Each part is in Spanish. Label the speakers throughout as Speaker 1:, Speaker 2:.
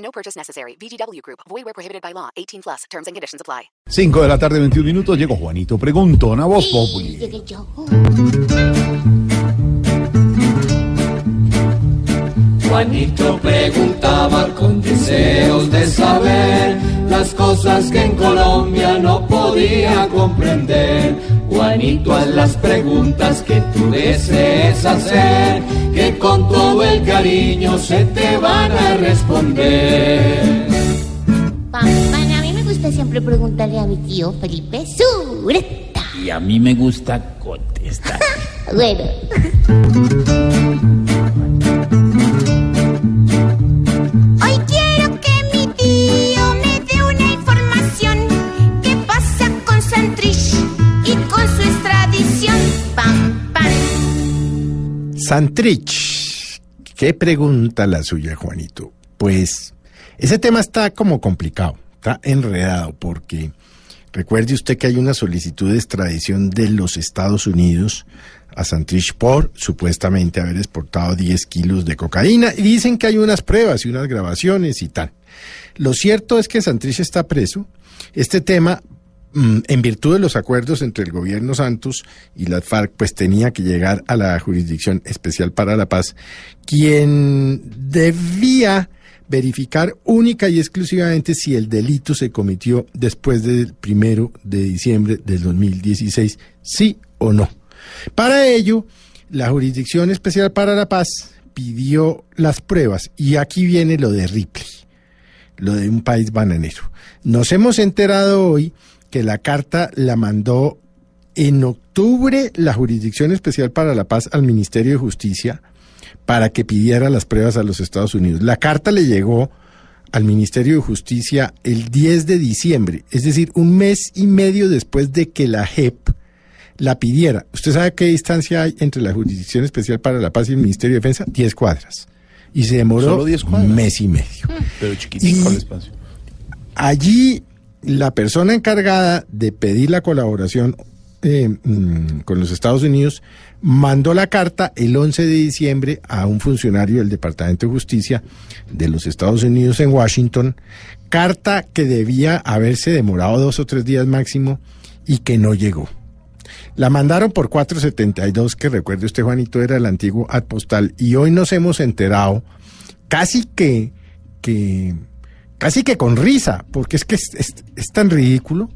Speaker 1: No purchase necessary. VGW Group. Void where prohibited by law. 18 plus. Terms and conditions apply.
Speaker 2: 5 de la tarde, 21 minutos. Llegó Juanito Preguntón a Voz Populi.
Speaker 3: Llegué yo.
Speaker 4: Juanito preguntaba con deseos de saber las cosas que en Colombia no podía comprender. Juanito, haz las preguntas que tú desees hacer, que con todo el cariño se te van a responder.
Speaker 3: Pam, a mí me gusta siempre preguntarle a mi tío Felipe Sureta.
Speaker 5: Y a mí me gusta contestar.
Speaker 3: Bueno, Santrich.
Speaker 2: ¿Qué pregunta la suya, Juanito? Pues ese tema está como complicado, está enredado, porque recuerde usted que hay una solicitud de extradición de los Estados Unidos a Santrich por supuestamente haber exportado 10 kilos de cocaína y dicen que hay unas pruebas y unas grabaciones y tal. Lo cierto es que Santrich está preso. Este tema en virtud de los acuerdos entre el gobierno Santos y las FARC, pues tenía que llegar a la Jurisdicción Especial para la Paz, quien debía verificar única y exclusivamente si el delito se cometió después del primero de diciembre del 2016, sí o no. Para ello, la Jurisdicción Especial para la Paz pidió las pruebas y aquí viene lo de Ripley lo de un país bananero. Nos hemos enterado hoy que la carta la mandó en octubre la Jurisdicción Especial para la Paz al Ministerio de Justicia para que pidiera las pruebas a los Estados Unidos. La carta le llegó al Ministerio de Justicia el 10 de diciembre, es decir, un mes y medio después de que la JEP la pidiera. ¿Usted sabe qué distancia hay entre la Jurisdicción Especial para la Paz y el Ministerio de Defensa? 10 cuadras. Y se demoró
Speaker 6: Solo 10 cuadras.
Speaker 2: un mes y medio.
Speaker 6: Pero chiquitico el espacio.
Speaker 2: Allí la persona encargada de pedir la colaboración eh, mm, con los Estados Unidos mandó la carta el 11 de diciembre a un funcionario del Departamento de Justicia de los Estados Unidos en Washington, carta que debía haberse demorado dos o tres días máximo y que no llegó. La mandaron por 472, que recuerde usted, Juanito, era el antiguo ad postal, y hoy nos hemos enterado casi que, que casi que con risa, porque es que es, tan ridículo,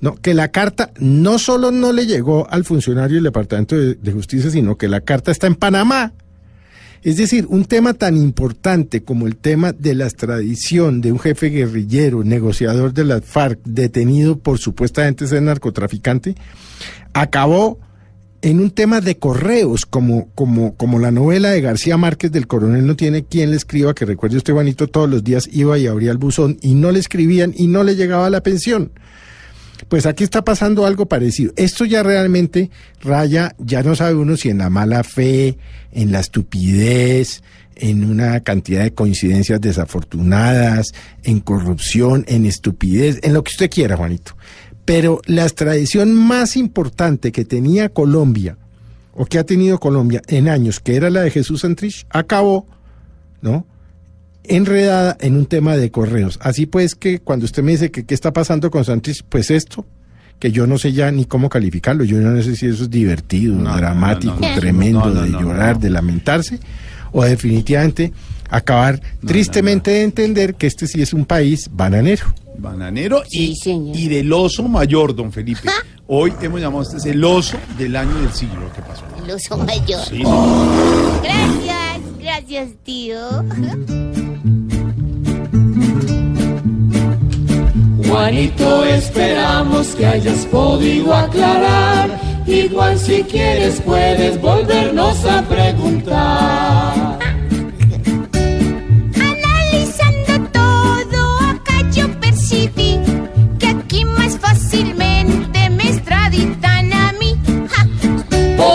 Speaker 2: ¿no? que la carta no solo no le llegó al funcionario del Departamento de, de Justicia, sino que la carta está en Panamá. Es decir, un tema tan importante como el tema de la extradición de un jefe guerrillero, negociador de las FARC, detenido por supuestamente ser narcotraficante, acabó en un tema de correos, como, como, como la novela de García Márquez del coronel no tiene quien le escriba, que recuerde usted, Juanito, todos los días iba y abría el buzón y no le escribían y no le llegaba la pensión. Pues aquí está pasando algo parecido. Esto ya realmente raya, ya no sabe uno si en la mala fe, en la estupidez, en una cantidad de coincidencias desafortunadas, en corrupción, en estupidez, en lo que usted quiera, Juanito. Pero la extradición más importante que tenía Colombia, o que ha tenido Colombia en años, que era la de Jesús Santrich, acabó, ¿no? enredada en un tema de correos. Así pues que cuando usted me dice que qué está pasando con Santrich, pues esto, que yo no sé ya ni cómo calificarlo, yo no sé si eso es divertido,
Speaker 6: No,
Speaker 2: dramático,
Speaker 6: no, no, no,
Speaker 2: tremendo, de llorar, de lamentarse, o definitivamente acabar tristemente de entender que este sí es un país bananero.
Speaker 6: Bananero y,
Speaker 3: Sí, señor.
Speaker 6: y del oso mayor, don Felipe. Hoy hemos llamado este es el oso del año del siglo. ¿Qué pasó?
Speaker 3: El oso mayor.
Speaker 6: Sí.
Speaker 3: Gracias, gracias, tío.
Speaker 4: Juanito, esperamos que hayas podido aclarar. Igual si quieres puedes volvernos a preguntar.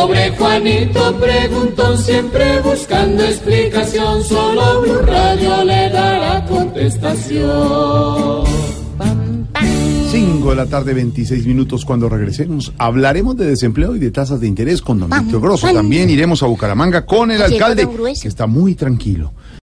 Speaker 4: Porque Juanito preguntó siempre buscando explicación, solo Blue Radio le dará contestación.
Speaker 6: 5 de la tarde, 26 minutos. Cuando regresemos, hablaremos de desempleo y de tasas de interés con don Víctor Grosso. También iremos a Bucaramanga con el alcalde, que está muy tranquilo.